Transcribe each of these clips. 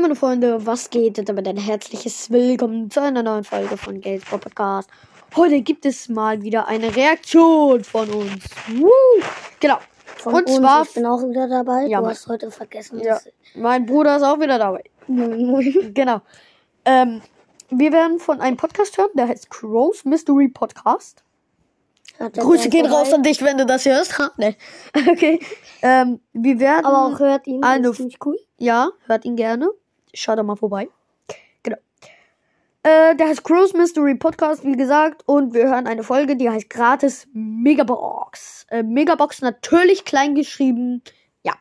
Hi meine Freunde, was geht? Und damit ein herzliches Willkommen zu einer neuen Folge von Games Podcast. Heute gibt es mal wieder eine Reaktion von uns. Woo! Genau. Von Und uns, zwar- ich bin auch wieder dabei. Ja, du hast heute vergessen. Ja, mein Bruder ist auch wieder dabei. Genau. Ähm, wir werden von einem Podcast hören, der heißt Crows Mystery Podcast. Grüße gehen vorbei. raus an dich, wenn du das hörst. Ha, nee. Okay. Ähm, wir werden. Aber auch hört ihn. eine- ist ziemlich cool. Ja, hört ihn gerne. Schaut doch mal vorbei. Genau. Äh, der heißt Crows Mystery Podcast, wie gesagt. Und wir hören eine Folge, die heißt Gratis Megabox. Äh, Megabox natürlich klein geschrieben. Ja.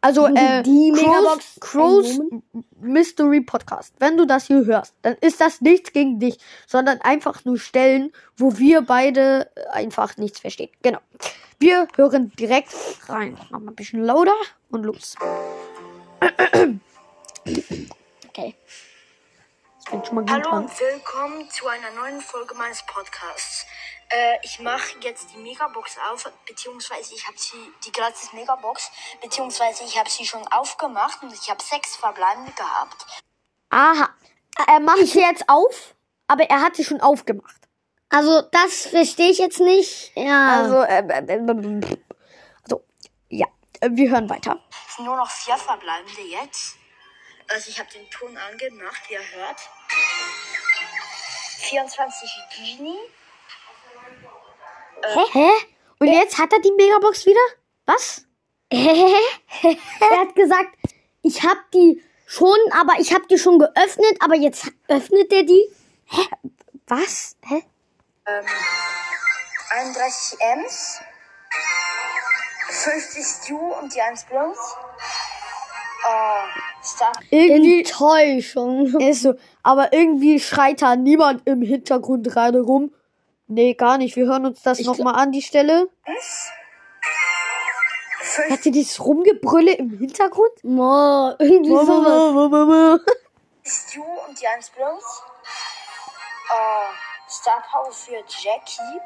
Also, äh, Die Megabox. Ein Mystery Podcast. Wenn du das hier hörst, dann ist das nichts gegen dich, sondern einfach nur Stellen, wo wir beide äh, einfach nichts verstehen. Genau. Wir hören direkt rein. Mach mal ein bisschen lauter und los. Okay. Das fängt schon mal gut Hallo und willkommen zu einer neuen Folge meines Podcasts. Äh, ich mache jetzt die Megabox auf, beziehungsweise ich habe sie, die gratis Megabox, beziehungsweise ich habe sie schon aufgemacht und ich habe sechs verbleibende gehabt. Aha. Er macht sie jetzt auf, aber er hat sie schon aufgemacht. Also, das verstehe ich jetzt nicht. Ja. Also, äh, äh, äh, so, ja. Äh, Wir hören weiter. Es sind nur noch vier verbleibende jetzt. Also ich habe den Ton angemacht, wie ihr hört. 24 Genie. Hä? Hä? Und jetzt hat er die Megabox wieder? Was? er hat gesagt, ich habe die schon, aber ich habe die schon geöffnet, aber jetzt öffnet er die. Was? Hä? ähm, 31 Ms, 50 Stew und die 1 Blunt. Äh, Star Irgendwie Enttäuschung. ist so. Aber irgendwie schreit da niemand im Hintergrund gerade rum. Nee, gar nicht. Wir hören uns das nochmal an, die Stelle. Hat sie dieses Rumgebrülle im Hintergrund? Mo, irgendwie sowas. Stew und die 1 Blunt. Äh, Star Power für Jackie.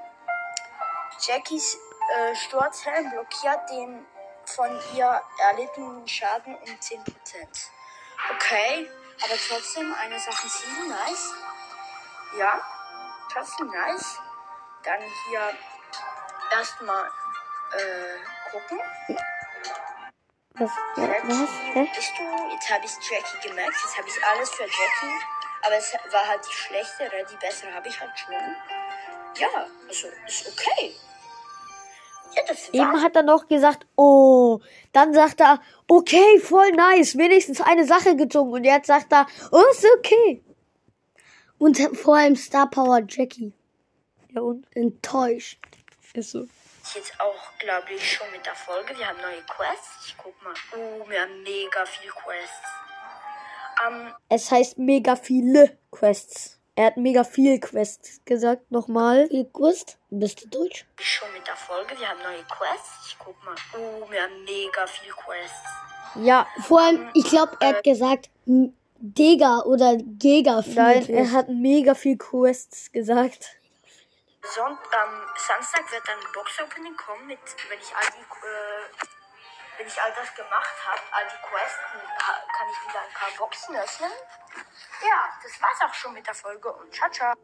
Jackies äh, Sturzhelm blockiert den von ihr erlittenen Schaden um 10%. Okay, aber trotzdem eine Sache sie nice. Ja, trotzdem nice. Dann hier erstmal äh, gucken. Was? Hä? bist du? Jetzt habe ich Jackie gemerkt. Jetzt habe ich alles für Jackie. Aber es war halt die schlechtere. Die bessere habe ich halt schon. Ja, also ist okay. Ja, Eben hat er noch gesagt, oh. Dann sagt er, okay, voll nice. Wenigstens eine Sache gezogen. Und jetzt sagt er, oh, ist okay. Und vor allem Star Power Jackie. Ja, und? Enttäuscht. Ist so. Jetzt auch, glaube ich, schon mit der Folge. Wir haben neue Quests. Ich guck mal. Oh, wir haben mega viel Quests. Ähm, Es heißt mega viele Quests. Er hat mega viel Quests gesagt. Nochmal. Ihr gewusst? Bist du deutsch? schon mit der Folge. Wir haben neue Quests. Ich guck mal. Oh, wir haben mega viel Quests. Ja, Vor allem, ich glaube, er hat gesagt, m- Dega oder Gega. nein, er hat mega viel Quests gesagt. Sonnt, ähm, Samstag wird dann ein Box-Opening kommen, mit, wenn ich all die, äh, wenn ich all das gemacht habe, all die Quests, dann ha- kann ich wieder ein paar Boxen öffnen. Ja, das war's auch schon mit der Folge und ciao, ciao.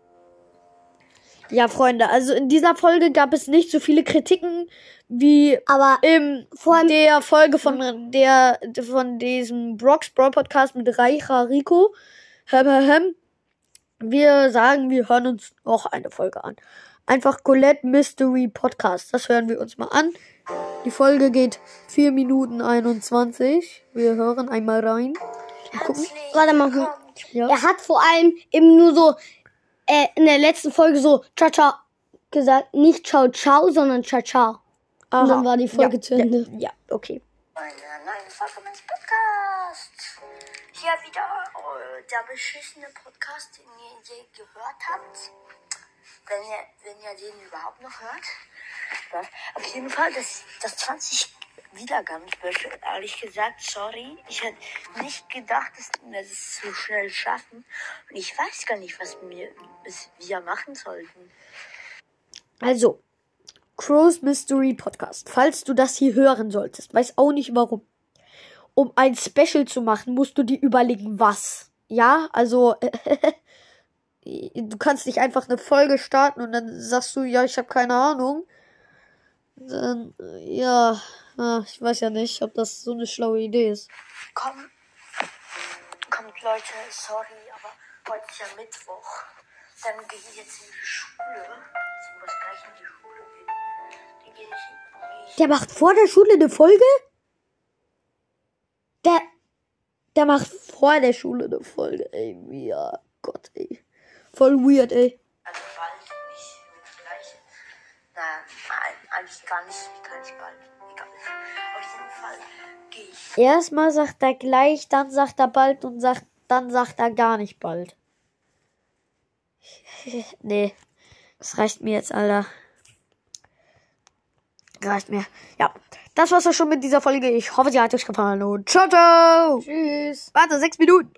Ja, Freunde, also in dieser Folge gab es nicht so viele Kritiken wie Aber in Vor der Folge von der von diesem Brox Brawl Podcast mit Reicha Rico. Hem, hem, hem. Wir sagen, wir hören uns noch eine Folge an. Einfach Colette Mystery Podcast. Das hören wir uns mal an. Die Folge geht 4 Minuten 21. Wir hören einmal rein. Gucken. Warte mal. Ja. er hat vor allem eben nur so äh, in der letzten Folge so ciao ciao gesagt, nicht ciao ciao, sondern ciao ciao. Aha. Und dann war die Folge ja, zu Ende. Ja, ja, okay. Eine neue Folge meines Podcasts. Hier wieder äh, der beschissene Podcast, den ihr je gehört habt. Wenn ihr, wenn ihr den überhaupt noch hört. Ja, Auf jeden Fall, das, das 20 Wiedergaben-Special, ehrlich gesagt, sorry. Ich hätte nicht gedacht, dass wir das so schnell schaffen. Und ich weiß gar nicht, was wir, was wir machen sollten. Also, Crow's Mystery Podcast. Falls du das hier hören solltest, weiß auch nicht warum. um ein Special zu machen, musst du dir überlegen, was. Ja, also du kannst nicht einfach eine Folge starten und dann sagst du, ja, ich habe keine Ahnung. Dann, ja, ah, ich weiß ja nicht, ob das so eine schlaue Idee ist. Komm, kommt Leute, sorry, aber heute ist ja Mittwoch. Dann gehe ich jetzt in die Schule. Ich muss gleich in die Schule gehen. Dann gehe ich, geh ich Der macht vor der Schule eine Folge? Der, der macht vor der Schule eine Folge, ey. Ja, Gott, ey. Voll weird, ey. also bald nicht gleich. Nein, eigentlich gar nicht, gar nicht bald. Egal. Auf jeden Fall gehe ich. Erstmal sagt er gleich, dann sagt er bald und sagt, dann sagt er gar nicht bald. nee, das reicht mir jetzt, Alter. Reicht mir. Ja, das war's auch schon mit dieser Folge. Ich hoffe, sie hat euch gefallen und ciao, ciao. Tschüss. Warte, sechs Minuten.